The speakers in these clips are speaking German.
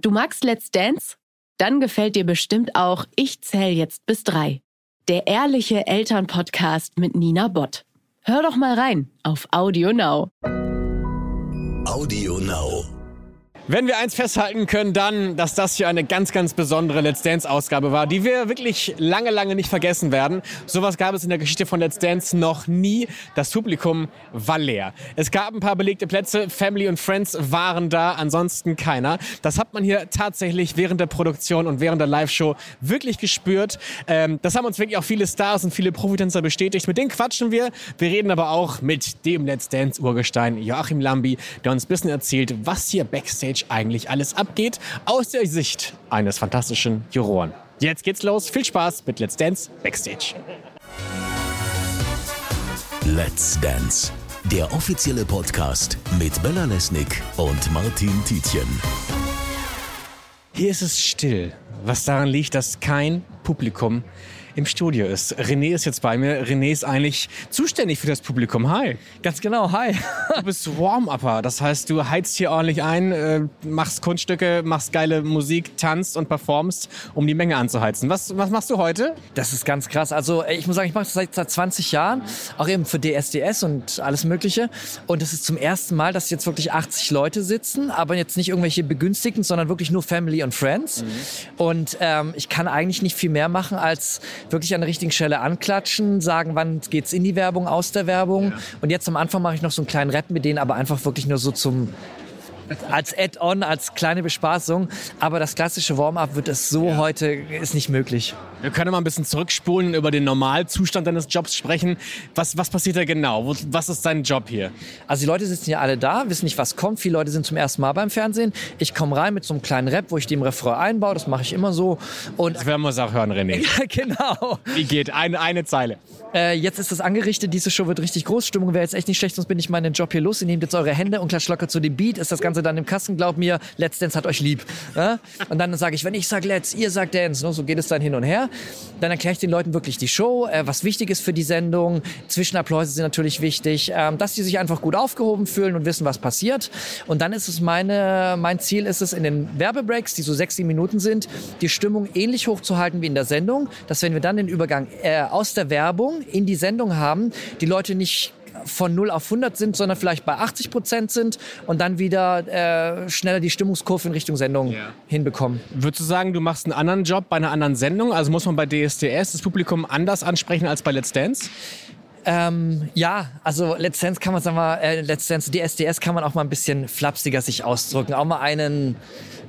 Du magst Let's Dance? Dann gefällt dir bestimmt auch Ich zähl jetzt bis drei. Der ehrliche Elternpodcast mit Nina Bott. Hör doch mal rein auf Audio Now. Audio Now. Wenn wir eins festhalten können, dann, dass das hier eine ganz, ganz besondere Let's Dance-Ausgabe war, die wir wirklich lange, lange nicht vergessen werden. Sowas gab es in der Geschichte von Let's Dance noch nie. Das Publikum war leer. Es gab ein paar belegte Plätze, Family und Friends waren da, ansonsten keiner. Das hat man hier tatsächlich während der Produktion und während der Live-Show wirklich gespürt. Ähm, das haben uns wirklich auch viele Stars und viele Profitänzer bestätigt. Mit denen quatschen wir. Wir reden aber auch mit dem Let's Dance-Urgestein Joachim Lambi, der uns ein bisschen erzählt, was hier Backstage eigentlich alles abgeht, aus der Sicht eines fantastischen Juroren. Jetzt geht's los. Viel Spaß mit Let's Dance Backstage. Let's Dance, der offizielle Podcast mit Bella Lesnick und Martin Tietjen. Hier ist es still, was daran liegt, dass kein Publikum im Studio ist. René ist jetzt bei mir. René ist eigentlich zuständig für das Publikum. Hi. Ganz genau, hi. Du bist Warm-Upper, das heißt, du heizt hier ordentlich ein, äh, machst Kunststücke, machst geile Musik, tanzt und performst, um die Menge anzuheizen. Was, was machst du heute? Das ist ganz krass. Also ich muss sagen, ich mache das seit, seit 20 Jahren, auch eben für DSDS und alles Mögliche. Und es ist zum ersten Mal, dass jetzt wirklich 80 Leute sitzen, aber jetzt nicht irgendwelche Begünstigten, sondern wirklich nur Family und Friends. Mhm. Und ähm, ich kann eigentlich nicht viel mehr machen, als wirklich an der richtigen Stelle anklatschen, sagen, wann geht's in die Werbung, aus der Werbung. Ja. Und jetzt am Anfang mache ich noch so einen kleinen Rap mit denen, aber einfach wirklich nur so zum als Add-on, als kleine Bespaßung. Aber das klassische Warm-up wird es so ja. heute ist nicht möglich. Wir können mal ein bisschen zurückspulen und über den Normalzustand deines Jobs sprechen. Was, was passiert da genau? Was ist dein Job hier? Also die Leute sitzen ja alle da, wissen nicht, was kommt. Viele Leute sind zum ersten Mal beim Fernsehen. Ich komme rein mit so einem kleinen Rap, wo ich den Refrain einbaue. Das mache ich immer so. Und das werden wir es auch hören, René. ja, genau. Wie geht? Eine, eine Zeile. Äh, jetzt ist das angerichtet. Diese Show wird richtig groß. Stimmung wäre jetzt echt nicht schlecht, sonst bin ich meinen Job hier los. Ihr nehmt jetzt eure Hände und klatscht locker zu dem Beat. Ist das Ganze dann im Kasten? Glaub mir, Let's Dance hat euch lieb. Ja? Und dann sage ich, wenn ich sage Let's, ihr sagt Dance. Ne? So geht es dann hin und her. Dann erkläre ich den Leuten wirklich die Show, äh, was wichtig ist für die Sendung. Zwischenapplaus sind natürlich wichtig, äh, dass die sich einfach gut aufgehoben fühlen und wissen, was passiert. Und dann ist es meine, mein Ziel ist es in den Werbebreaks, die so sechs, sieben Minuten sind, die Stimmung ähnlich hoch zu halten wie in der Sendung, dass wenn wir dann den Übergang äh, aus der Werbung in die Sendung haben, die Leute nicht von 0 auf 100 sind, sondern vielleicht bei 80 Prozent sind und dann wieder äh, schneller die Stimmungskurve in Richtung Sendung ja. hinbekommen. Würdest du sagen, du machst einen anderen Job bei einer anderen Sendung? Also muss man bei DSDS das Publikum anders ansprechen als bei Let's Dance? Ähm, ja, also Let's Dance kann man sagen wir, äh, Let's Dance DSDS kann man auch mal ein bisschen flapsiger sich ausdrücken, auch mal einen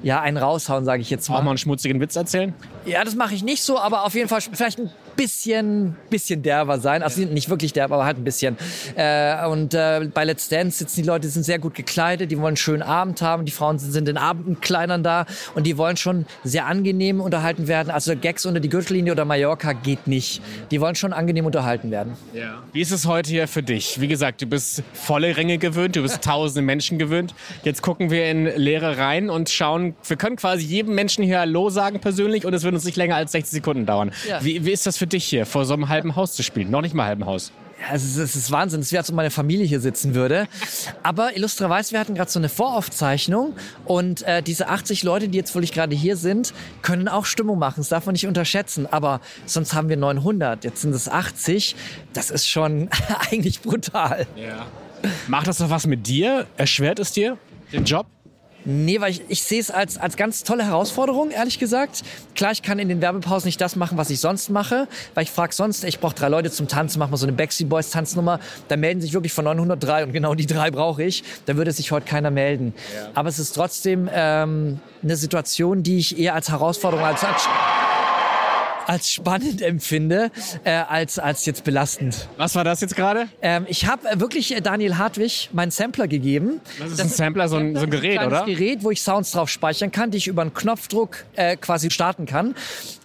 ja, einen raushauen, sage ich jetzt mal. Auch mal einen schmutzigen Witz erzählen? Ja, das mache ich nicht so, aber auf jeden Fall vielleicht ein bisschen, bisschen derber sein. Also nicht wirklich derber, aber halt ein bisschen. Äh, und äh, bei Let's Dance sitzen die Leute, die sind sehr gut gekleidet, die wollen einen schönen Abend haben. Die Frauen sind in Abendkleidern da und die wollen schon sehr angenehm unterhalten werden. Also Gags unter die Gürtellinie oder Mallorca geht nicht. Die wollen schon angenehm unterhalten werden. Ja. Wie ist es heute hier für dich? Wie gesagt, du bist volle Ränge gewöhnt, du bist tausende Menschen gewöhnt. Jetzt gucken wir in leere Reihen und schauen, wir können quasi jedem Menschen hier Hallo sagen persönlich und es wird uns nicht länger als 60 Sekunden dauern. Ja. Wie, wie ist das für dich hier, vor so einem halben Haus zu spielen? Noch nicht mal halben Haus. Ja, es ist, es ist Wahnsinn. Es ist wie, als ob meine Familie hier sitzen würde. Aber Illustra wir hatten gerade so eine Voraufzeichnung und äh, diese 80 Leute, die jetzt wirklich gerade hier sind, können auch Stimmung machen. Das darf man nicht unterschätzen. Aber sonst haben wir 900, jetzt sind es 80. Das ist schon eigentlich brutal. Ja. Macht das doch was mit dir? Erschwert es dir den Job? Nee, weil ich, ich sehe es als, als ganz tolle Herausforderung, ehrlich gesagt. Klar, ich kann in den Werbepausen nicht das machen, was ich sonst mache, weil ich frage sonst, ich brauche drei Leute zum Tanzen, mach mal so eine Backstreet Boys Tanznummer. Da melden sich wirklich von 903 und genau die drei brauche ich. Da würde sich heute keiner melden. Ja. Aber es ist trotzdem ähm, eine Situation, die ich eher als Herausforderung, als, als als spannend empfinde, äh, als, als jetzt belastend. Was war das jetzt gerade? Ähm, ich habe äh, wirklich äh, Daniel Hartwig meinen Sampler gegeben. Das ist das ein Sampler, so ein, so ein Gerät, ein oder? Ein Gerät, wo ich Sounds drauf speichern kann, die ich über einen Knopfdruck äh, quasi starten kann.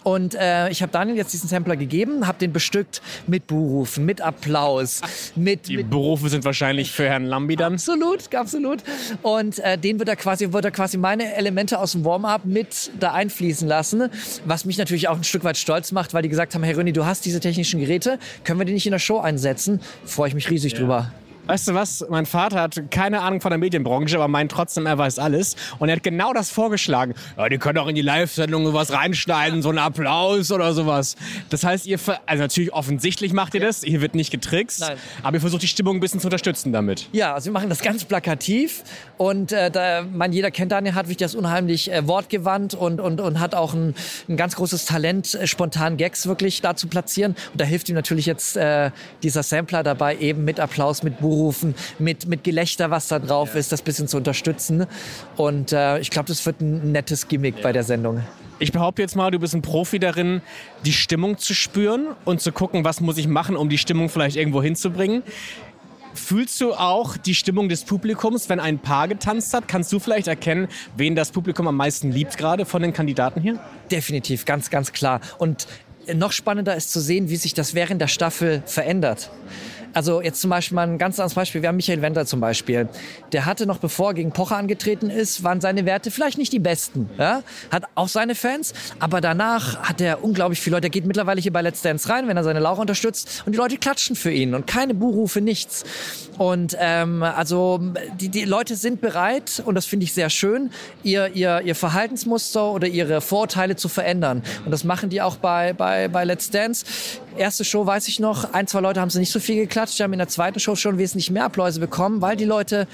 Und äh, ich habe Daniel jetzt diesen Sampler gegeben, habe den bestückt mit Buhrufen, mit Applaus, mit... Die mit Berufe sind wahrscheinlich für Herrn Lambi dann? Absolut, absolut. Und äh, den wird er quasi, wird er quasi meine Elemente aus dem Warm-up mit da einfließen lassen, was mich natürlich auch ein Stück weit stolz macht, weil die gesagt haben, Herr Röni, du hast diese technischen Geräte, können wir die nicht in der Show einsetzen? Freue ich mich riesig ja. drüber. Weißt du was? Mein Vater hat keine Ahnung von der Medienbranche, aber meint trotzdem, er weiß alles. Und er hat genau das vorgeschlagen. Ja, die können auch in die Live-Sendung was reinschneiden, so einen Applaus oder sowas. Das heißt, ihr, also natürlich offensichtlich macht ihr das, hier wird nicht getrickst, Nein. aber ihr versucht die Stimmung ein bisschen zu unterstützen damit. Ja, also wir machen das ganz plakativ und äh, da, man, jeder kennt Daniel Hartwig, der ist unheimlich äh, wortgewandt und, und, und hat auch ein, ein ganz großes Talent, äh, spontan Gags wirklich da zu platzieren. Und da hilft ihm natürlich jetzt äh, dieser Sampler dabei, eben mit Applaus, mit Buhrufen, mit, mit Gelächter, was da drauf ist, das bisschen zu unterstützen. Und äh, ich glaube, das wird ein nettes Gimmick bei der Sendung. Ich behaupte jetzt mal, du bist ein Profi darin, die Stimmung zu spüren und zu gucken, was muss ich machen, um die Stimmung vielleicht irgendwo hinzubringen. Fühlst du auch die Stimmung des Publikums, wenn ein Paar getanzt hat? Kannst du vielleicht erkennen, wen das Publikum am meisten liebt, gerade von den Kandidaten hier? Definitiv, ganz, ganz klar. Und noch spannender ist zu sehen, wie sich das während der Staffel verändert. Also jetzt zum Beispiel mal ein ganz anderes Beispiel. Wir haben Michael Wendler zum Beispiel. Der hatte noch bevor er gegen Pocher angetreten ist, waren seine Werte vielleicht nicht die besten. Ja? Hat auch seine Fans, aber danach hat er unglaublich viele Leute. Er geht mittlerweile hier bei Let's Dance rein, wenn er seine Laura unterstützt und die Leute klatschen für ihn und keine Buhrufe, nichts. Und ähm, also die, die Leute sind bereit und das finde ich sehr schön, ihr, ihr, ihr Verhaltensmuster oder ihre Vorurteile zu verändern. Und das machen die auch bei, bei, bei Let's Dance. Erste Show weiß ich noch, ein, zwei Leute haben sie nicht so viel geklatscht, die haben in der zweiten Show schon wesentlich mehr Appläuse bekommen, weil die Leute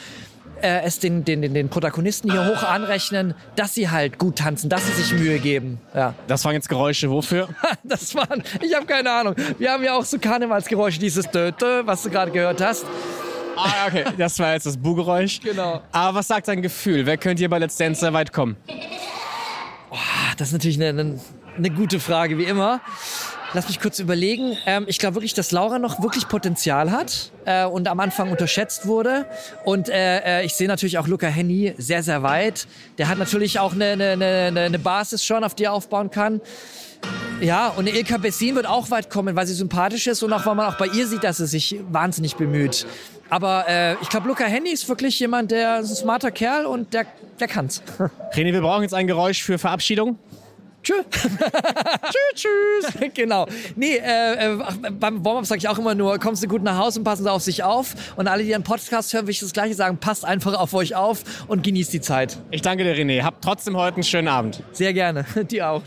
äh, es den, den, den, den Protagonisten hier hoch anrechnen, dass sie halt gut tanzen, dass sie sich Mühe geben. Ja. Das waren jetzt Geräusche. Wofür? Das waren, ich habe keine Ahnung. Wir haben ja auch so Karnevalsgeräusche, dieses Dö, Dö, was du gerade gehört hast. ah, okay. Das war jetzt das Bu-Geräusch. Genau. Aber was sagt dein Gefühl? Wer könnte hier bei Let's Dance sehr weit kommen? Ah, Das ist natürlich eine, eine, eine gute Frage, wie immer. Lass mich kurz überlegen. Ähm, ich glaube wirklich, dass Laura noch wirklich Potenzial hat äh, und am Anfang unterschätzt wurde. Und äh, äh, ich sehe natürlich auch Luca Henny sehr, sehr weit. Der hat natürlich auch eine, eine, eine, eine Basis schon, auf die er aufbauen kann. Ja, und Ilka Bessin wird auch weit kommen, weil sie sympathisch ist und auch weil man auch bei ihr sieht, dass sie sich wahnsinnig bemüht. Aber äh, ich glaube, Luca Henny ist wirklich jemand, der ist ein smarter Kerl und der, der kann's. René, wir brauchen jetzt ein Geräusch für Verabschiedung. Tschö. tschüss, tschüss. genau. Nee, äh, äh, ach, beim Warm-Up sage ich auch immer nur, kommst du gut nach Hause und passen Sie auf sich auf. Und alle, die einen Podcast hören, will ich das Gleiche sagen, passt einfach auf euch auf und genießt die Zeit. Ich danke dir, René. Habt trotzdem heute einen schönen Abend. Sehr gerne. Die auch.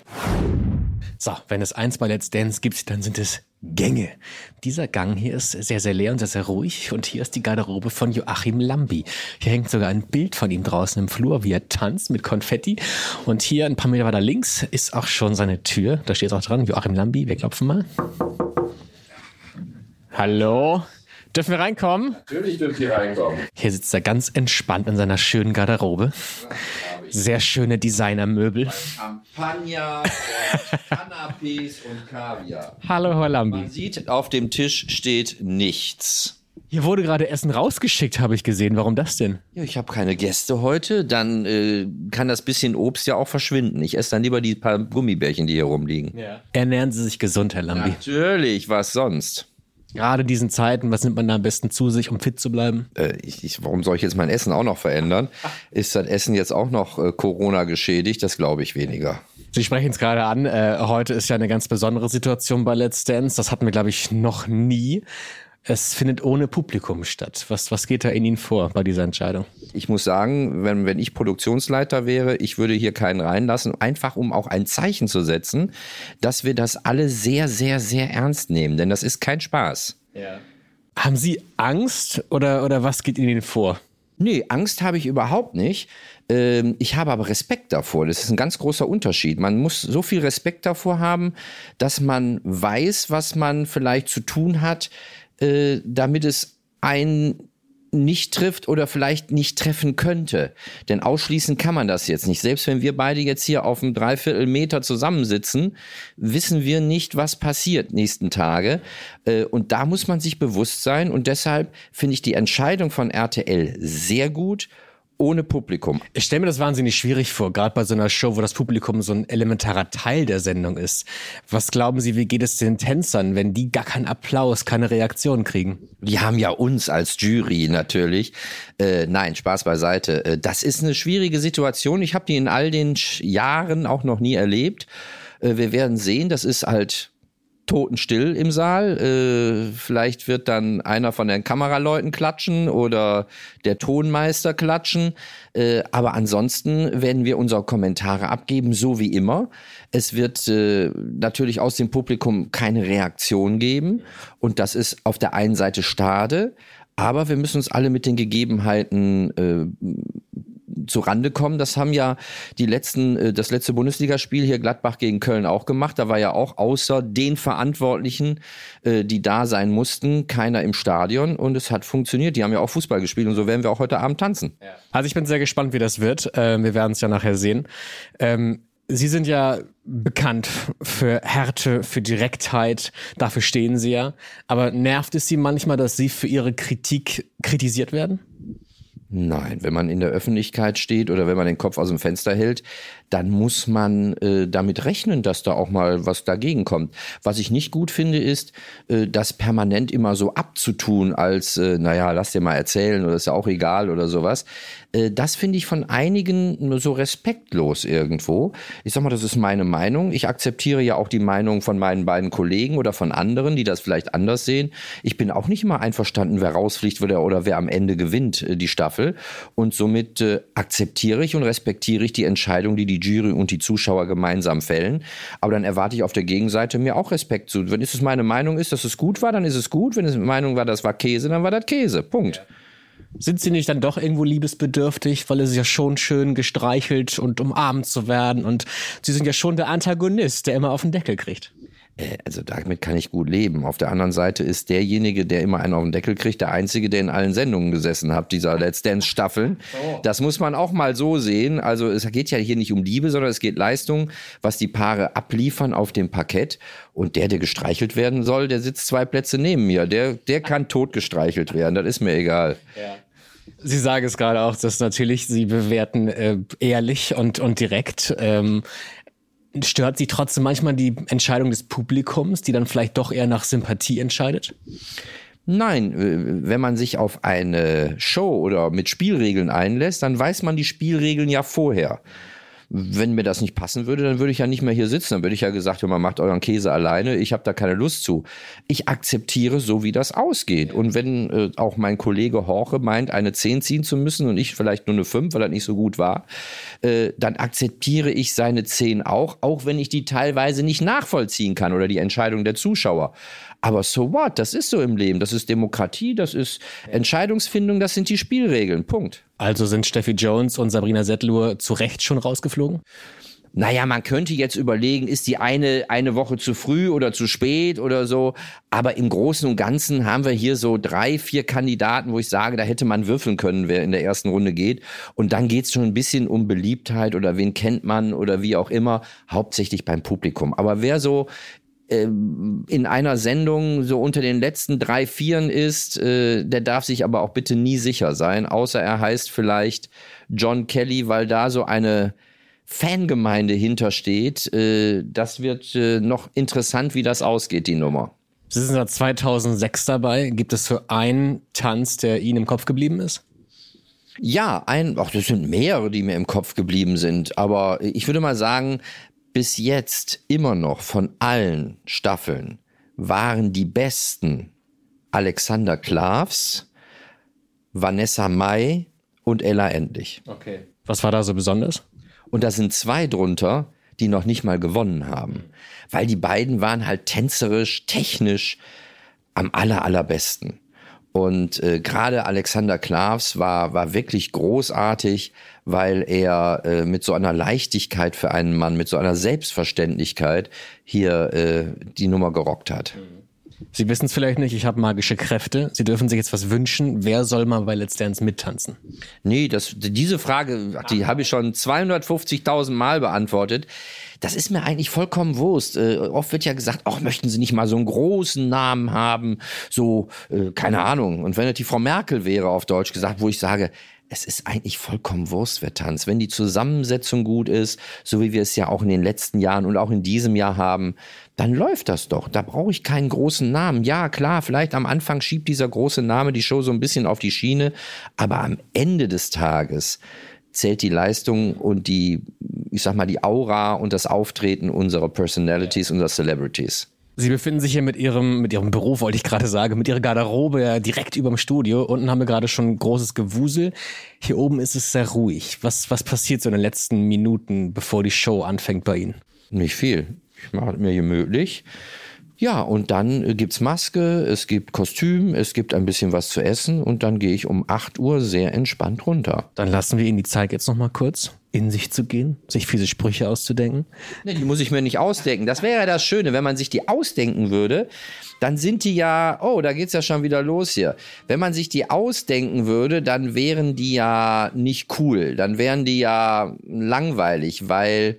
So, wenn es eins bei Let's Dance gibt, dann sind es Gänge. Dieser Gang hier ist sehr, sehr leer und sehr, sehr ruhig. Und hier ist die Garderobe von Joachim Lambi. Hier hängt sogar ein Bild von ihm draußen im Flur, wie er tanzt mit Konfetti. Und hier ein paar Meter weiter links ist auch schon seine Tür. Da steht auch dran, Joachim Lambi. Wir klopfen mal. Hallo? Dürfen wir reinkommen? Natürlich dürft ihr reinkommen. Hier sitzt er ganz entspannt in seiner schönen Garderobe. Sehr schöne Designermöbel. Champagner, Canapés und Kaviar. Hallo, Herr Man sieht, auf dem Tisch steht nichts. Hier wurde gerade Essen rausgeschickt, habe ich gesehen. Warum das denn? Ja, ich habe keine Gäste heute, dann äh, kann das bisschen Obst ja auch verschwinden. Ich esse dann lieber die paar Gummibärchen, die hier rumliegen. Ernähren Sie sich gesund, Herr Lambi. Natürlich, was sonst? Gerade in diesen Zeiten, was nimmt man da am besten zu sich, um fit zu bleiben? Äh, ich, ich, warum soll ich jetzt mein Essen auch noch verändern? Ist das Essen jetzt auch noch äh, Corona geschädigt? Das glaube ich weniger. Sie sprechen es gerade an. Äh, heute ist ja eine ganz besondere Situation bei Let's Dance. Das hatten wir, glaube ich, noch nie. Es findet ohne Publikum statt. Was, was geht da in Ihnen vor bei dieser Entscheidung? Ich muss sagen, wenn, wenn ich Produktionsleiter wäre, ich würde hier keinen reinlassen, einfach um auch ein Zeichen zu setzen, dass wir das alle sehr, sehr, sehr ernst nehmen. Denn das ist kein Spaß. Haben Sie Angst oder, oder was geht Ihnen vor? Nee, Angst habe ich überhaupt nicht. Ähm, ich habe aber Respekt davor. Das ist ein ganz großer Unterschied. Man muss so viel Respekt davor haben, dass man weiß, was man vielleicht zu tun hat, äh, damit es einen nicht trifft oder vielleicht nicht treffen könnte. Denn ausschließen kann man das jetzt nicht. Selbst wenn wir beide jetzt hier auf einem Dreiviertel Meter zusammensitzen, wissen wir nicht, was passiert nächsten Tage. Äh, Und da muss man sich bewusst sein. Und deshalb finde ich die Entscheidung von RTL sehr gut ohne Publikum. Ich stelle mir das wahnsinnig schwierig vor, gerade bei so einer Show, wo das Publikum so ein elementarer Teil der Sendung ist. Was glauben Sie, wie geht es den Tänzern, wenn die gar keinen Applaus, keine Reaktion kriegen? Die haben ja uns als Jury natürlich. Äh, nein, Spaß beiseite. Äh, das ist eine schwierige Situation. Ich habe die in all den Jahren auch noch nie erlebt. Äh, wir werden sehen. Das ist halt totenstill im Saal. Äh, vielleicht wird dann einer von den Kameraleuten klatschen oder der Tonmeister klatschen. Äh, aber ansonsten werden wir unsere Kommentare abgeben, so wie immer. Es wird äh, natürlich aus dem Publikum keine Reaktion geben. Und das ist auf der einen Seite schade. Aber wir müssen uns alle mit den Gegebenheiten äh, zu Rande kommen. Das haben ja die letzten, äh, das letzte Bundesligaspiel hier Gladbach gegen Köln auch gemacht. Da war ja auch außer den Verantwortlichen, äh, die da sein mussten, keiner im Stadion und es hat funktioniert. Die haben ja auch Fußball gespielt und so werden wir auch heute Abend tanzen. Also ich bin sehr gespannt, wie das wird. Ähm, wir werden es ja nachher sehen. Ähm, Sie sind ja bekannt für Härte, für Direktheit, dafür stehen Sie ja. Aber nervt es Sie manchmal, dass Sie für Ihre Kritik kritisiert werden? Nein, wenn man in der Öffentlichkeit steht oder wenn man den Kopf aus dem Fenster hält, dann muss man äh, damit rechnen, dass da auch mal was dagegen kommt. Was ich nicht gut finde, ist, äh, das permanent immer so abzutun, als, äh, naja, lass dir mal erzählen oder ist ja auch egal oder sowas. Äh, das finde ich von einigen so respektlos irgendwo. Ich sag mal, das ist meine Meinung. Ich akzeptiere ja auch die Meinung von meinen beiden Kollegen oder von anderen, die das vielleicht anders sehen. Ich bin auch nicht immer einverstanden, wer rausfliegt oder, oder wer am Ende gewinnt, äh, die Staffel. Und somit äh, akzeptiere ich und respektiere ich die Entscheidung, die die die Jury und die Zuschauer gemeinsam fällen. Aber dann erwarte ich auf der Gegenseite mir auch Respekt zu. Wenn es meine Meinung ist, dass es gut war, dann ist es gut. Wenn es meine Meinung war, das war Käse, dann war das Käse. Punkt. Ja. Sind sie nicht dann doch irgendwo liebesbedürftig, weil es ist ja schon schön gestreichelt und umarmt zu werden und sie sind ja schon der Antagonist, der immer auf den Deckel kriegt. Äh, also damit kann ich gut leben. Auf der anderen Seite ist derjenige, der immer einen auf den Deckel kriegt, der einzige, der in allen Sendungen gesessen hat, dieser Let's Dance Staffeln. Das muss man auch mal so sehen. Also es geht ja hier nicht um Liebe, sondern es geht Leistung, was die Paare abliefern auf dem Parkett. Und der, der gestreichelt werden soll, der sitzt zwei Plätze neben mir. Der, der kann tot gestreichelt werden. Das ist mir egal. Ja. Sie sagen es gerade auch, dass natürlich Sie bewerten äh, ehrlich und, und direkt. Ähm, Stört Sie trotzdem manchmal die Entscheidung des Publikums, die dann vielleicht doch eher nach Sympathie entscheidet? Nein, äh, wenn man sich auf eine Show oder mit Spielregeln einlässt, dann weiß man die Spielregeln ja vorher wenn mir das nicht passen würde, dann würde ich ja nicht mehr hier sitzen. Dann würde ich ja gesagt, man macht euren Käse alleine, ich habe da keine Lust zu. Ich akzeptiere so, wie das ausgeht. Und wenn äh, auch mein Kollege Horche meint, eine 10 ziehen zu müssen und ich vielleicht nur eine 5, weil er nicht so gut war, äh, dann akzeptiere ich seine 10 auch, auch wenn ich die teilweise nicht nachvollziehen kann oder die Entscheidung der Zuschauer. Aber so what? Das ist so im Leben. Das ist Demokratie, das ist Entscheidungsfindung, das sind die Spielregeln. Punkt. Also sind Steffi Jones und Sabrina Settlur zu Recht schon rausgeflogen? Naja, man könnte jetzt überlegen, ist die eine eine Woche zu früh oder zu spät oder so. Aber im Großen und Ganzen haben wir hier so drei, vier Kandidaten, wo ich sage, da hätte man würfeln können, wer in der ersten Runde geht. Und dann geht es schon ein bisschen um Beliebtheit oder wen kennt man oder wie auch immer, hauptsächlich beim Publikum. Aber wer so in einer Sendung so unter den letzten drei Vieren ist, äh, der darf sich aber auch bitte nie sicher sein, außer er heißt vielleicht John Kelly, weil da so eine Fangemeinde hintersteht. Äh, das wird äh, noch interessant, wie das ausgeht, die Nummer. Sie sind seit 2006 dabei. Gibt es so einen Tanz, der Ihnen im Kopf geblieben ist? Ja, ein, ach, das sind mehrere, die mir im Kopf geblieben sind. Aber ich würde mal sagen, bis jetzt immer noch von allen Staffeln waren die besten Alexander Klavs, Vanessa Mai und Ella Endlich. Okay. Was war da so besonders? Und da sind zwei drunter, die noch nicht mal gewonnen haben. Weil die beiden waren halt tänzerisch, technisch am aller, allerbesten. Und äh, gerade Alexander Klavs war, war wirklich großartig, weil er äh, mit so einer Leichtigkeit für einen Mann, mit so einer Selbstverständlichkeit hier äh, die Nummer gerockt hat. Sie wissen es vielleicht nicht, ich habe magische Kräfte. Sie dürfen sich jetzt was wünschen. Wer soll mal bei Let's Dance mittanzen? Nee, das, diese Frage, die habe ich schon 250.000 Mal beantwortet das ist mir eigentlich vollkommen Wurst. Äh, oft wird ja gesagt, ach, möchten Sie nicht mal so einen großen Namen haben, so, äh, keine Ahnung. Und wenn es die Frau Merkel wäre, auf Deutsch gesagt, wo ich sage, es ist eigentlich vollkommen Wurst, wer tanzt. Wenn die Zusammensetzung gut ist, so wie wir es ja auch in den letzten Jahren und auch in diesem Jahr haben, dann läuft das doch. Da brauche ich keinen großen Namen. Ja, klar, vielleicht am Anfang schiebt dieser große Name die Show so ein bisschen auf die Schiene, aber am Ende des Tages zählt die Leistung und die, ich sag mal, die Aura und das Auftreten unserer Personalities, unserer Celebrities. Sie befinden sich hier mit Ihrem, mit Ihrem Büro, wollte ich gerade sagen, mit Ihrer Garderobe ja direkt über dem Studio. Unten haben wir gerade schon großes Gewusel. Hier oben ist es sehr ruhig. Was, was passiert so in den letzten Minuten, bevor die Show anfängt bei Ihnen? Nicht viel. Ich mache es mir gemütlich. Ja, und dann äh, gibt's Maske, es gibt Kostüm, es gibt ein bisschen was zu essen und dann gehe ich um 8 Uhr sehr entspannt runter. Dann lassen wir Ihnen die Zeit jetzt noch mal kurz, in sich zu gehen, sich fiese Sprüche auszudenken. Nee, die muss ich mir nicht ausdenken. Das wäre ja das Schöne, wenn man sich die ausdenken würde, dann sind die ja, oh, da geht's ja schon wieder los hier. Wenn man sich die ausdenken würde, dann wären die ja nicht cool, dann wären die ja langweilig, weil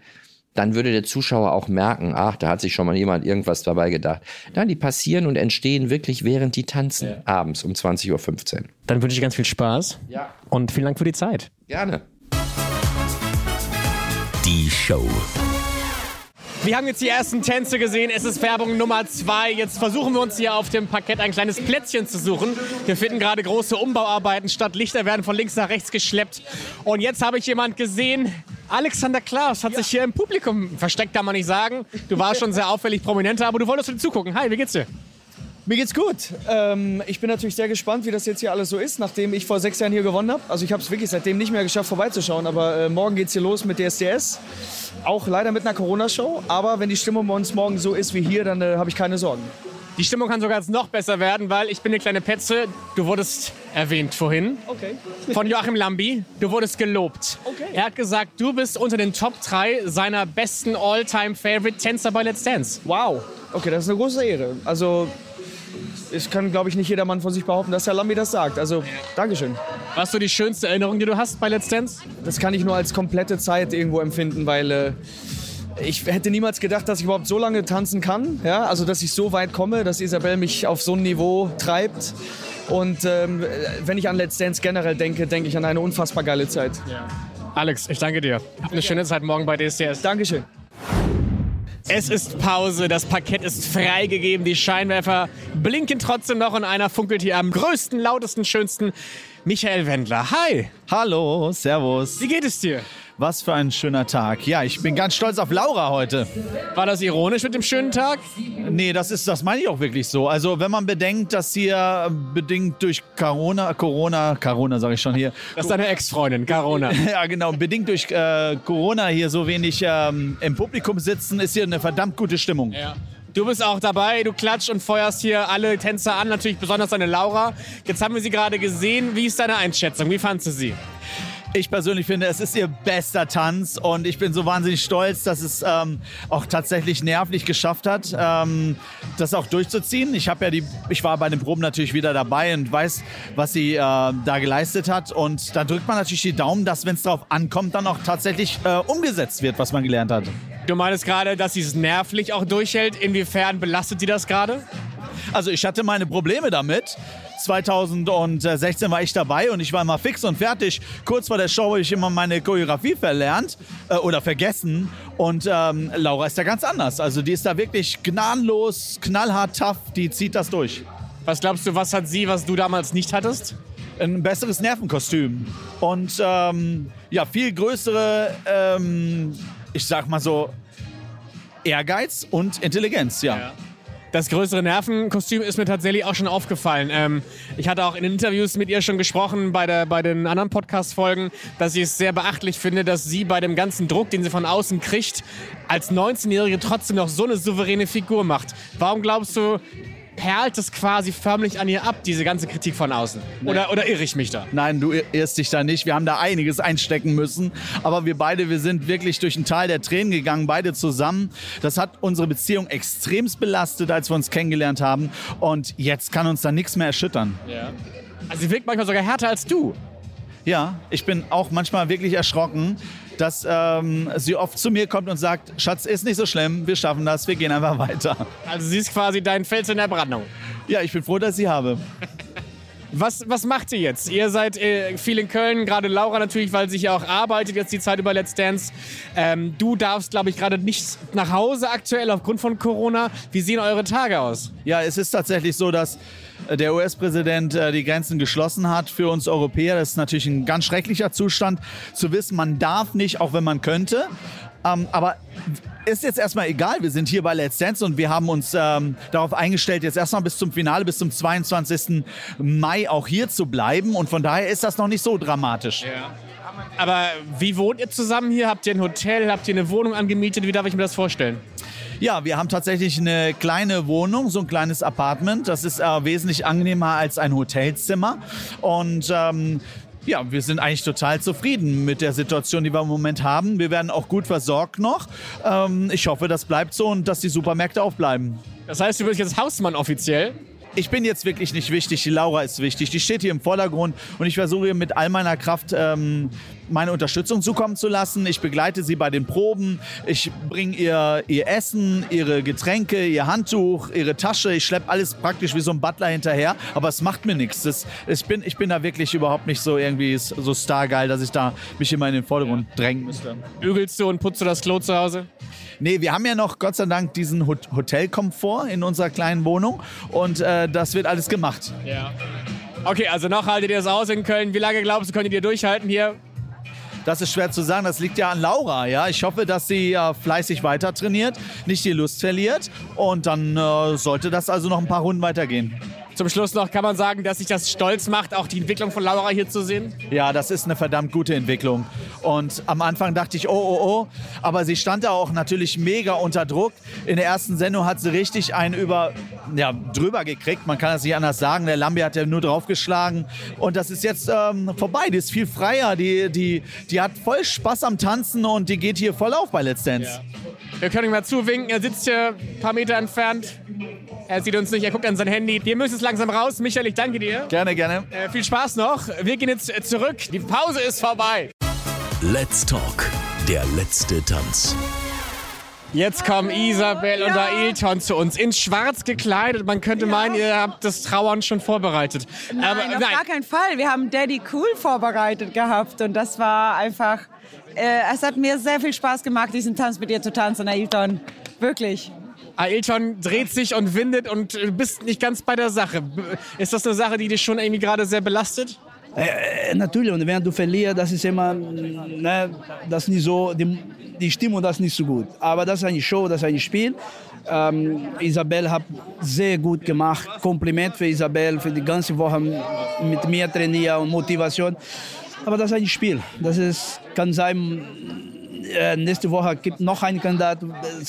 dann würde der Zuschauer auch merken, ach, da hat sich schon mal jemand irgendwas dabei gedacht. Nein, die passieren und entstehen wirklich während die tanzen, abends um 20.15 Uhr. Dann wünsche ich ganz viel Spaß. Ja. Und vielen Dank für die Zeit. Gerne. Die Show. Wir haben jetzt die ersten Tänze gesehen. Es ist Werbung Nummer zwei. Jetzt versuchen wir uns hier auf dem Parkett ein kleines Plätzchen zu suchen. Wir finden gerade große Umbauarbeiten statt. Lichter werden von links nach rechts geschleppt. Und jetzt habe ich jemand gesehen. Alexander Klaus hat sich hier im Publikum versteckt, kann man nicht sagen. Du warst schon sehr auffällig prominenter, aber du wolltest mir zugucken. Hi, wie geht's dir? Mir geht's gut. Ähm, ich bin natürlich sehr gespannt, wie das jetzt hier alles so ist, nachdem ich vor sechs Jahren hier gewonnen habe. Also ich habe es wirklich seitdem nicht mehr geschafft, vorbeizuschauen. Aber äh, morgen geht's hier los mit DSDS. Auch leider mit einer Corona-Show. Aber wenn die Stimmung bei uns morgen so ist wie hier, dann äh, habe ich keine Sorgen. Die Stimmung kann sogar jetzt noch besser werden, weil ich bin eine kleine Petze. Du wurdest erwähnt vorhin. Okay. Von Joachim Lambi. Du wurdest gelobt. Okay. Er hat gesagt, du bist unter den Top 3 seiner besten All-Time-Favorite-Tänzer bei Let's Dance. Wow. Okay, das ist eine große Ehre. Also ich kann, glaube ich, nicht jedermann von sich behaupten, dass Herr Lambi das sagt. Also, Dankeschön. Was so die schönste Erinnerung, die du hast bei Let's Dance? Das kann ich nur als komplette Zeit irgendwo empfinden, weil äh, ich hätte niemals gedacht, dass ich überhaupt so lange tanzen kann. Ja? Also, dass ich so weit komme, dass Isabel mich auf so ein Niveau treibt. Und ähm, wenn ich an Let's Dance generell denke, denke ich an eine unfassbar geile Zeit. Alex, ich danke dir. Hab eine schöne Zeit morgen bei DSDS. Dankeschön. Es ist Pause, das Parkett ist freigegeben, die Scheinwerfer blinken trotzdem noch und einer funkelt hier am größten, lautesten, schönsten. Michael Wendler. Hi, Hallo, Servus. wie geht es dir? Was für ein schöner Tag. Ja, ich bin ganz stolz auf Laura heute. War das ironisch mit dem schönen Tag? Nee, das ist, das meine ich auch wirklich so. Also, wenn man bedenkt, dass hier bedingt durch Corona, Corona, Corona sage ich schon hier. Das ist deine Ex-Freundin, Carona. Ja, genau. Bedingt durch äh, Corona hier so wenig ähm, im Publikum sitzen, ist hier eine verdammt gute Stimmung. Ja. Du bist auch dabei, du klatscht und feuerst hier alle Tänzer an, natürlich besonders deine Laura. Jetzt haben wir sie gerade gesehen. Wie ist deine Einschätzung? Wie fandst du sie? Ich persönlich finde, es ist ihr bester Tanz und ich bin so wahnsinnig stolz, dass es ähm, auch tatsächlich nervlich geschafft hat, ähm, das auch durchzuziehen. Ich habe ja die, ich war bei den Proben natürlich wieder dabei und weiß, was sie äh, da geleistet hat und da drückt man natürlich die Daumen, dass wenn es darauf ankommt, dann auch tatsächlich äh, umgesetzt wird, was man gelernt hat. Du meinst gerade, dass sie es nervlich auch durchhält. Inwiefern belastet sie das gerade? Also ich hatte meine Probleme damit. 2016 war ich dabei und ich war immer fix und fertig. Kurz vor der Show habe ich immer meine Choreografie verlernt äh, oder vergessen. Und ähm, Laura ist da ganz anders. Also die ist da wirklich gnadenlos, knallhart tough. Die zieht das durch. Was glaubst du, was hat sie, was du damals nicht hattest? Ein besseres Nervenkostüm. Und ähm, ja, viel größere, ähm, ich sag mal so, Ehrgeiz und Intelligenz, ja. Das größere Nervenkostüm ist mir tatsächlich auch schon aufgefallen. Ähm, ich hatte auch in Interviews mit ihr schon gesprochen, bei, der, bei den anderen Podcast-Folgen, dass ich es sehr beachtlich finde, dass sie bei dem ganzen Druck, den sie von außen kriegt, als 19-Jährige trotzdem noch so eine souveräne Figur macht. Warum glaubst du, perlt es quasi förmlich an ihr ab, diese ganze Kritik von außen? Oder, oder irre ich mich da? Nein, du irrst dich da nicht. Wir haben da einiges einstecken müssen. Aber wir beide, wir sind wirklich durch ein Tal der Tränen gegangen, beide zusammen. Das hat unsere Beziehung extremst belastet, als wir uns kennengelernt haben. Und jetzt kann uns da nichts mehr erschüttern. Also sie wirkt manchmal sogar härter als du. Ja, ich bin auch manchmal wirklich erschrocken, dass ähm, sie oft zu mir kommt und sagt, Schatz, ist nicht so schlimm, wir schaffen das, wir gehen einfach weiter. Also sie ist quasi dein Fels in der Brandung. Ja, ich bin froh, dass ich sie habe. Was, was macht ihr jetzt? Ihr seid äh, viel in Köln, gerade Laura natürlich, weil sie hier auch arbeitet, jetzt die Zeit über Let's Dance. Ähm, du darfst, glaube ich, gerade nicht nach Hause aktuell aufgrund von Corona. Wie sehen eure Tage aus? Ja, es ist tatsächlich so, dass der US-Präsident äh, die Grenzen geschlossen hat für uns Europäer. Das ist natürlich ein ganz schrecklicher Zustand, zu wissen, man darf nicht, auch wenn man könnte. Ähm, aber ist jetzt erstmal egal. Wir sind hier bei Let's Dance und wir haben uns ähm, darauf eingestellt, jetzt erstmal bis zum Finale, bis zum 22. Mai auch hier zu bleiben. Und von daher ist das noch nicht so dramatisch. Aber wie wohnt ihr zusammen hier? Habt ihr ein Hotel? Habt ihr eine Wohnung angemietet? Wie darf ich mir das vorstellen? Ja, wir haben tatsächlich eine kleine Wohnung, so ein kleines Apartment. Das ist äh, wesentlich angenehmer als ein Hotelzimmer. Und ähm, ja, wir sind eigentlich total zufrieden mit der Situation, die wir im Moment haben. Wir werden auch gut versorgt noch. Ähm, ich hoffe, das bleibt so und dass die Supermärkte auch bleiben. Das heißt, du bist jetzt Hausmann offiziell? Ich bin jetzt wirklich nicht wichtig, die Laura ist wichtig. Die steht hier im Vordergrund und ich versuche mit all meiner Kraft ähm, meine Unterstützung zukommen zu lassen. Ich begleite sie bei den Proben. Ich bringe ihr ihr Essen, ihre Getränke, ihr Handtuch, ihre Tasche. Ich schleppe alles praktisch wie so ein Butler hinterher. Aber es macht mir nichts. Das, ich, bin, ich bin da wirklich überhaupt nicht so irgendwie so stargeil, dass ich da mich immer in den Vordergrund drängen müsste. Bügelst du und putzt du das Klo zu Hause? Nee, wir haben ja noch Gott sei Dank diesen Hot Hotelkomfort in unserer kleinen Wohnung und äh, das wird alles gemacht. Ja. Okay, also noch haltet ihr es aus in Köln. Wie lange glaubst du, könnt ihr durchhalten hier? Das ist schwer zu sagen. Das liegt ja an Laura. Ja, ich hoffe, dass sie äh, fleißig weiter trainiert, nicht die Lust verliert und dann äh, sollte das also noch ein paar Runden weitergehen. Zum Schluss noch kann man sagen, dass sich das stolz macht, auch die Entwicklung von Laura hier zu sehen. Ja, das ist eine verdammt gute Entwicklung. Und am Anfang dachte ich, oh, oh, oh. Aber sie stand da auch natürlich mega unter Druck. In der ersten Sendung hat sie richtig einen über, ja, drüber gekriegt. Man kann das nicht anders sagen. Der Lambi hat ja nur draufgeschlagen. Und das ist jetzt ähm, vorbei. Die ist viel freier. Die, die, die hat voll Spaß am Tanzen und die geht hier voll auf bei Let's Dance. Ja. Wir können ihm mal zuwinken. Er sitzt hier ein paar Meter entfernt. Er sieht uns nicht, er guckt an sein Handy. Wir müssen jetzt langsam raus. Michael, ich danke dir. Gerne, gerne. Äh, viel Spaß noch. Wir gehen jetzt äh, zurück. Die Pause ist vorbei. Let's Talk, der letzte Tanz. Jetzt kommen Isabel und Ailton zu uns in schwarz gekleidet. Man könnte meinen, ihr habt das Trauern schon vorbereitet. Nein, auf gar keinen Fall. Wir haben Daddy Cool vorbereitet gehabt und das war einfach, äh, es hat mir sehr viel Spaß gemacht, diesen Tanz mit dir zu tanzen, Ailton. Wirklich. Ailton dreht sich und windet und du bist nicht ganz bei der Sache. Ist das eine Sache, die dich schon irgendwie gerade sehr belastet? Äh, natürlich, und wenn du verlierst, das ist immer, ne, das nicht so, die, die Stimmung das nicht so gut. Aber das ist eine Show, das ist ein Spiel. Ähm, Isabel hat sehr gut gemacht. Kompliment für Isabel für die ganze Woche mit mir trainieren und Motivation. Aber das ist ein Spiel. Das ist, kann sein, äh, nächste Woche gibt noch ein Kandidat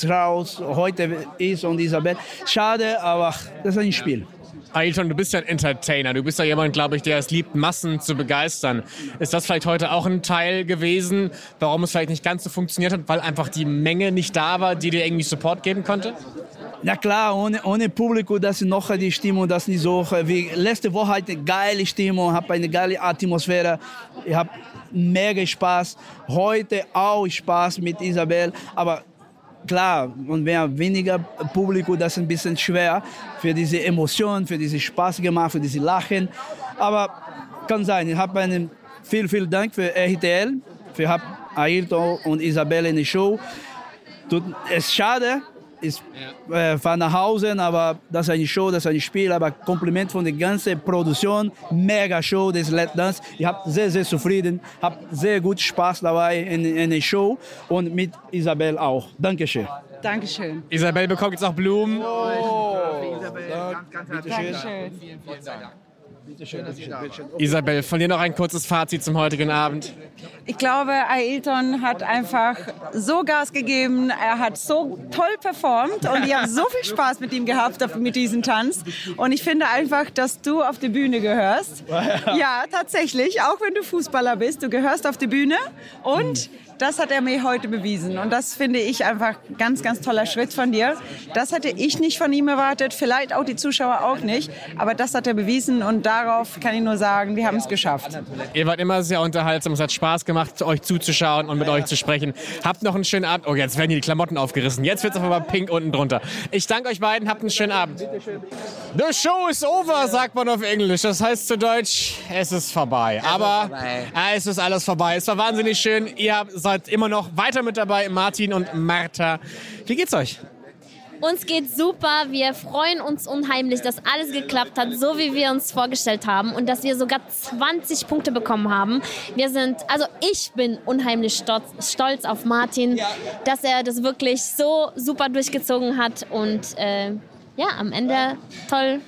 raus. Heute ist und Isabel. Schade, aber das ist ein Spiel. Ailton, du bist ja ein Entertainer. Du bist ja jemand, glaube ich, der es liebt, Massen zu begeistern. Ist das vielleicht heute auch ein Teil gewesen, warum es vielleicht nicht ganz so funktioniert hat, weil einfach die Menge nicht da war, die dir irgendwie Support geben konnte? Na klar, ohne, ohne Publikum, das ist noch die Stimmung, das ist nicht so. Wie letzte Woche hatte eine geile Stimmung, habe eine geile Atmosphäre. Ich habe mega Spaß. Heute auch Spaß mit Isabel, aber klar, und wenn weniger Publikum, das ist ein bisschen schwer für diese Emotionen, für diese Spaß gemacht, für diese Lachen. Aber kann sein. Ich habe einen viel, vielen Dank für RTL, für Ailton und Isabelle in der Show. Es ist schade, ich äh, fahre nach Hause, aber das ist eine Show, das ist ein Spiel, aber Kompliment von der ganzen Produktion, mega Show des Let Dance. Ich habe sehr, sehr zufrieden, habe sehr gut Spaß dabei in, in der Show und mit Isabel auch. Dankeschön. Dankeschön. Isabel bekommt jetzt auch Blumen. Oh, Isabel, ganz, ganz Dankeschön. Vielen, vielen Dank. Isabel, von dir noch ein kurzes Fazit zum heutigen Abend. Ich glaube, Ailton hat einfach so Gas gegeben, er hat so toll performt und ich habe so viel Spaß mit ihm gehabt mit diesem Tanz. Und ich finde einfach, dass du auf die Bühne gehörst. Ja, tatsächlich, auch wenn du Fußballer bist, du gehörst auf die Bühne und das hat er mir heute bewiesen. Und das finde ich einfach ein ganz, ganz toller Schritt von dir. Das hätte ich nicht von ihm erwartet, vielleicht auch die Zuschauer auch nicht. Aber das hat er bewiesen und darauf kann ich nur sagen, wir haben es geschafft. Ihr wart immer sehr unterhaltsam. Es hat Spaß gemacht, euch zuzuschauen und mit euch zu sprechen. Habt noch einen schönen Abend. Oh, jetzt werden hier die Klamotten aufgerissen. Jetzt wird es auf einmal pink unten drunter. Ich danke euch beiden. Habt einen schönen Abend. The show is over, sagt man auf Englisch. Das heißt zu Deutsch, es ist vorbei. Aber es ist alles vorbei. Es war wahnsinnig schön. Ihr seid immer noch weiter mit dabei, Martin und Martha. Wie geht's euch? Uns geht super. Wir freuen uns unheimlich, dass alles geklappt hat, so wie wir uns vorgestellt haben und dass wir sogar 20 Punkte bekommen haben. Wir sind, also ich bin unheimlich stolz, stolz auf Martin, dass er das wirklich so super durchgezogen hat und äh, ja, am Ende toll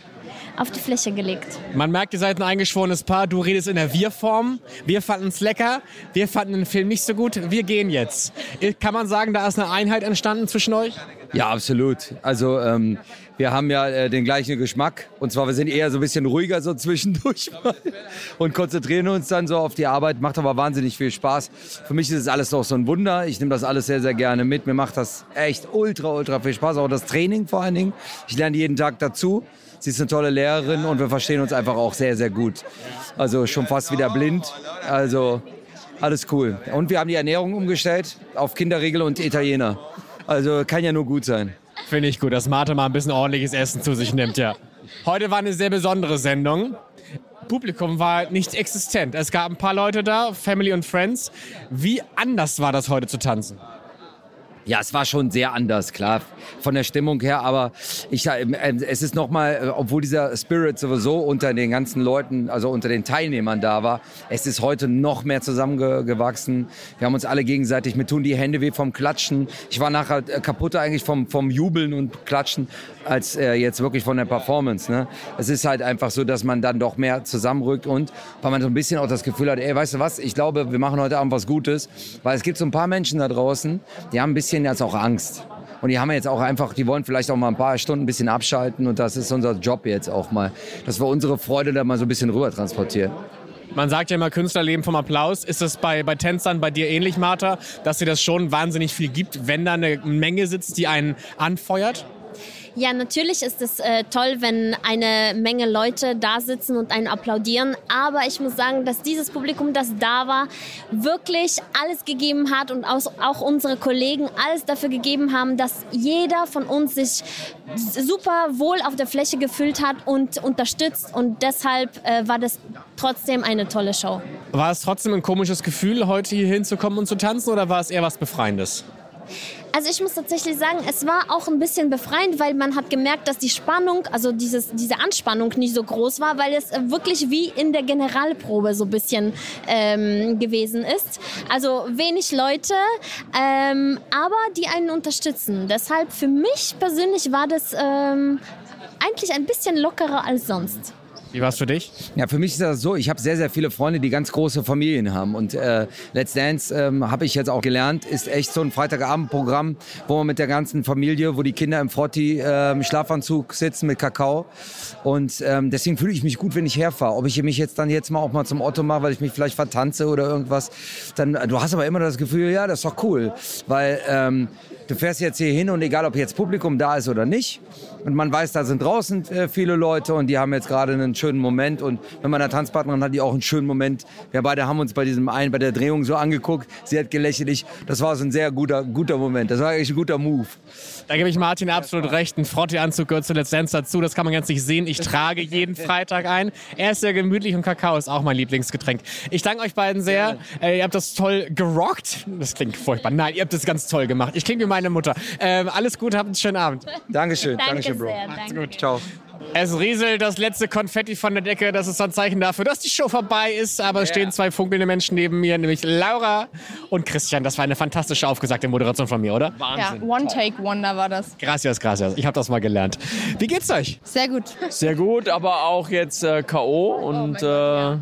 auf die Fläche gelegt. Man merkt, ihr seid ein eingeschworenes Paar. Du redest in der Wir-Form. Wir fanden es lecker. Wir fanden den Film nicht so gut. Wir gehen jetzt. Kann man sagen, da ist eine Einheit entstanden zwischen euch? Ja, absolut. Also ähm, wir haben ja äh, den gleichen Geschmack. Und zwar, wir sind eher so ein bisschen ruhiger so zwischendurch und konzentrieren uns dann so auf die Arbeit. Macht aber wahnsinnig viel Spaß. Für mich ist es alles doch so ein Wunder. Ich nehme das alles sehr, sehr gerne mit. Mir macht das echt ultra, ultra viel Spaß. Auch das Training vor allen Dingen. Ich lerne jeden Tag dazu. Sie ist eine tolle Lehrerin und wir verstehen uns einfach auch sehr, sehr gut. Also schon fast wieder blind. Also alles cool. Und wir haben die Ernährung umgestellt auf Kinderregel und Italiener. Also kann ja nur gut sein. Finde ich gut, dass Martha mal ein bisschen ordentliches Essen zu sich nimmt, ja. Heute war eine sehr besondere Sendung. Publikum war nicht existent. Es gab ein paar Leute da, Family und Friends. Wie anders war das heute zu tanzen? Ja, es war schon sehr anders, klar, von der Stimmung her, aber ich, äh, es ist nochmal, äh, obwohl dieser Spirit sowieso unter den ganzen Leuten, also unter den Teilnehmern da war, es ist heute noch mehr zusammengewachsen. Wir haben uns alle gegenseitig, mir tun die Hände weh vom Klatschen. Ich war nachher äh, kaputt eigentlich vom, vom Jubeln und Klatschen, als äh, jetzt wirklich von der Performance. Ne? Es ist halt einfach so, dass man dann doch mehr zusammenrückt und weil man so ein bisschen auch das Gefühl hat, ey, weißt du was, ich glaube, wir machen heute Abend was Gutes, weil es gibt so ein paar Menschen da draußen, die haben ein bisschen jetzt auch Angst. Und die haben jetzt auch einfach, die wollen vielleicht auch mal ein paar Stunden ein bisschen abschalten und das ist unser Job jetzt auch mal, dass wir unsere Freude da mal so ein bisschen rüber transportieren. Man sagt ja immer, Künstler leben vom Applaus. Ist es bei, bei Tänzern bei dir ähnlich, Martha, dass dir das schon wahnsinnig viel gibt, wenn da eine Menge sitzt, die einen anfeuert? Ja, natürlich ist es äh, toll, wenn eine Menge Leute da sitzen und einen applaudieren. Aber ich muss sagen, dass dieses Publikum, das da war, wirklich alles gegeben hat und auch unsere Kollegen alles dafür gegeben haben, dass jeder von uns sich super wohl auf der Fläche gefühlt hat und unterstützt. Und deshalb äh, war das trotzdem eine tolle Show. War es trotzdem ein komisches Gefühl, heute hier hinzukommen und zu tanzen oder war es eher was Befreiendes? Also ich muss tatsächlich sagen, es war auch ein bisschen befreiend, weil man hat gemerkt, dass die Spannung, also dieses, diese Anspannung nicht so groß war, weil es wirklich wie in der Generalprobe so ein bisschen ähm, gewesen ist. Also wenig Leute, ähm, aber die einen unterstützen. Deshalb für mich persönlich war das ähm, eigentlich ein bisschen lockerer als sonst. Wie war es für dich? Ja, für mich ist das so, ich habe sehr, sehr viele Freunde, die ganz große Familien haben. Und äh, Let's Dance ähm, habe ich jetzt auch gelernt, ist echt so ein Freitagabendprogramm, wo man mit der ganzen Familie, wo die Kinder im Frotti äh, im Schlafanzug sitzen mit Kakao. Und ähm, deswegen fühle ich mich gut, wenn ich herfahre. Ob ich mich jetzt dann jetzt mal auch mal zum Otto mache, weil ich mich vielleicht vertanze oder irgendwas, dann du hast aber immer das Gefühl, ja, das ist doch cool. Weil ähm, du fährst jetzt hier hin und egal, ob jetzt Publikum da ist oder nicht, und man weiß, da sind draußen äh, viele Leute und die haben jetzt gerade einen schönen Moment und mit meiner Tanzpartnerin hat die auch einen schönen Moment. Wir beide haben uns bei diesem einen, bei der Drehung so angeguckt, sie hat gelächelt, ich, das war so ein sehr guter, guter Moment, das war eigentlich ein guter Move. Da gebe ich Martin absolut recht. Ein Frotti-Anzug gehört zu Let's Dance dazu. Das kann man ganz nicht sehen. Ich trage jeden Freitag ein. Er ist sehr gemütlich und Kakao ist auch mein Lieblingsgetränk. Ich danke euch beiden sehr. Äh, ihr habt das toll gerockt. Das klingt furchtbar. Nein, ihr habt das ganz toll gemacht. Ich klinge wie meine Mutter. Ähm, alles gut, habt einen schönen Abend. Dankeschön. Danke Dankeschön, Bro. sehr, Macht's danke. gut. Ciao. Es rieselt das letzte Konfetti von der Decke. Das ist ein Zeichen dafür, dass die Show vorbei ist. Aber es stehen zwei funkelnde Menschen neben mir, nämlich Laura und Christian. Das war eine fantastische aufgesagte Moderation von mir, oder? Ja, One-Take-Wonder war das. Gracias, gracias. Ich habe das mal gelernt. Wie geht's euch? Sehr gut. Sehr gut, aber auch jetzt äh, K.O. und äh, äh,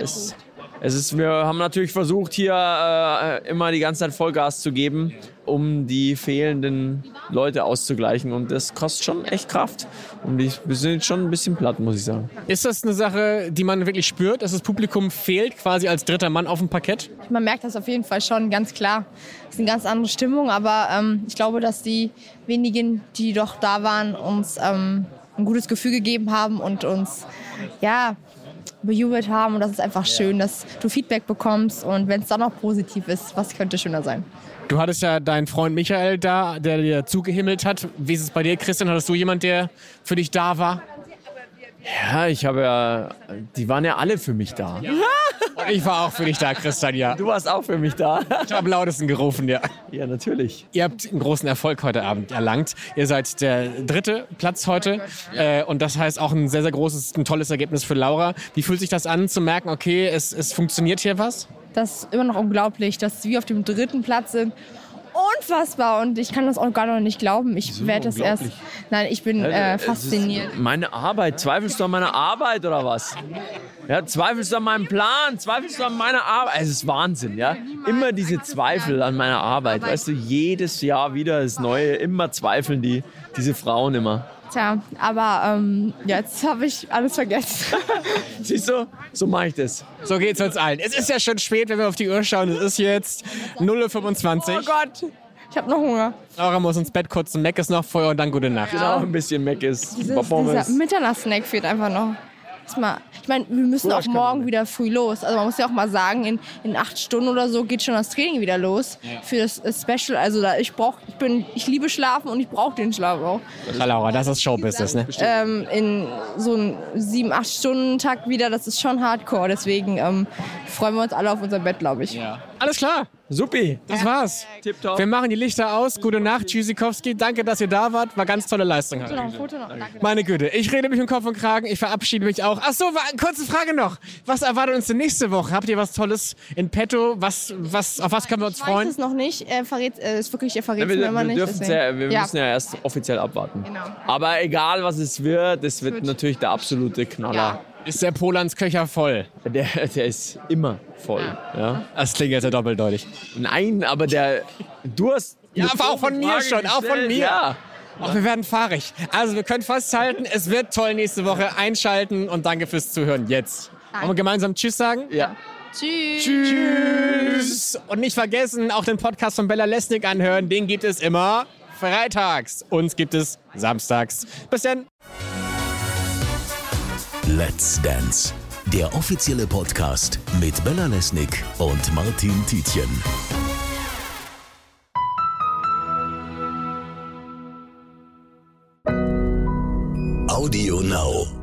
es, es ist, wir haben natürlich versucht, hier äh, immer die ganze Zeit Vollgas zu geben, um die fehlenden Leute auszugleichen. Und das kostet schon echt Kraft. Und ich, wir sind schon ein bisschen platt, muss ich sagen. Ist das eine Sache, die man wirklich spürt, dass das Publikum fehlt, quasi als dritter Mann auf dem Parkett? Man merkt das auf jeden Fall schon, ganz klar. Es ist eine ganz andere Stimmung, aber ähm, ich glaube, dass die wenigen, die doch da waren, uns ähm, ein gutes Gefühl gegeben haben und uns, ja, bejubelt haben. Und das ist einfach schön, dass du Feedback bekommst. Und wenn es dann auch positiv ist, was könnte schöner sein? Du hattest ja deinen Freund Michael da, der dir zugehimmelt hat. Wie ist es bei dir, Christian? Hattest du jemand, der für dich da war? Ja, ich habe ja, die waren ja alle für mich da. Ich war auch für dich da, Christian, ja. Du warst auch für mich da. Ich habe am lautesten gerufen, ja. Ja, natürlich. Ihr habt einen großen Erfolg heute Abend erlangt. Ihr seid der dritte Platz heute. Äh, und das heißt auch ein sehr, sehr großes, ein tolles Ergebnis für Laura. Wie fühlt sich das an, zu merken, okay, es, es funktioniert hier was? Das ist immer noch unglaublich, dass wir auf dem dritten Platz sind. Unfassbar und ich kann das auch gar noch nicht glauben. Ich werde das erst. Nein, ich bin äh, fasziniert. Meine Arbeit. Zweifelst du an meiner Arbeit oder was? Ja, zweifelst du an meinem Plan? Zweifelst du an meiner Arbeit? Es ist Wahnsinn, ja. Immer diese Zweifel an meiner Arbeit. Weißt du, jedes Jahr wieder das Neue. Immer zweifeln die, diese Frauen immer. Tja, aber ähm, jetzt habe ich alles vergessen. Siehst du? So mache ich das. So geht's uns allen. Es ist ja schon spät, wenn wir auf die Uhr schauen. Es ist jetzt 0.25 Uhr. Oh Gott, ich habe noch Hunger. Laura muss ins Bett kurz ein Meckes noch vorher und dann gute Nacht. Genau, ein bisschen Mac ist. Dieses, dieser Mitternachtsnack fehlt einfach noch. Mal, ich meine, wir müssen auch morgen wieder früh los. Also man muss ja auch mal sagen, in, in acht Stunden oder so geht schon das Training wieder los für das Special. Also da, ich brauche, ich bin, ich liebe Schlafen und ich brauche den Schlaf auch. Ja, Laura, das ist Showbusiness, ne? Ähm, in so einem sieben, acht Stunden Takt wieder, das ist schon Hardcore. Deswegen ähm, freuen wir uns alle auf unser Bett, glaube ich. Alles klar. Supi. Das war's. Tipptopp. Wir machen die Lichter aus. Gute Nacht, Tschüssikowski. Danke, dass ihr da wart. War ganz tolle Leistung. Hast du noch ein Foto noch? Danke. Meine Güte, ich rede mich um Kopf und Kragen. Ich verabschiede mich auch. Ach so, kurze Frage noch. Was erwartet uns denn nächste Woche? Habt ihr was Tolles in petto? Was, was, auf was können wir uns Ich weiß freuen? es noch nicht. Er verrät, äh, ist wirklich, er verrät Ja, es mir wir immer wir, nicht. dürfen's deswegen. ja, wir müssen ja erst offiziell abwarten. Genau. Aber egal, was es wird, es wird Wird- natürlich der absolute Knaller. Ist der Polans Köcher voll? Der, der ist immer voll. Ja. Das klingt jetzt ja doppeldeutig. Nein, aber der. Du hast. Ja, aber auch von mir Frage schon, auch von mir. Ja. Auch wir werden fahrig. Also wir können festhalten, es wird toll nächste Woche. Einschalten und danke fürs Zuhören jetzt. Wollen wir gemeinsam Tschüss sagen? Ja. Tschüss. Tschüss. Und nicht vergessen, auch den Podcast von Bella Lesnick anhören. Den gibt es immer freitags. Uns gibt es samstags. Bis dann. Let's Dance. Der offizielle Podcast mit Bella Lesnick und Martin Tietjen. Audio Now.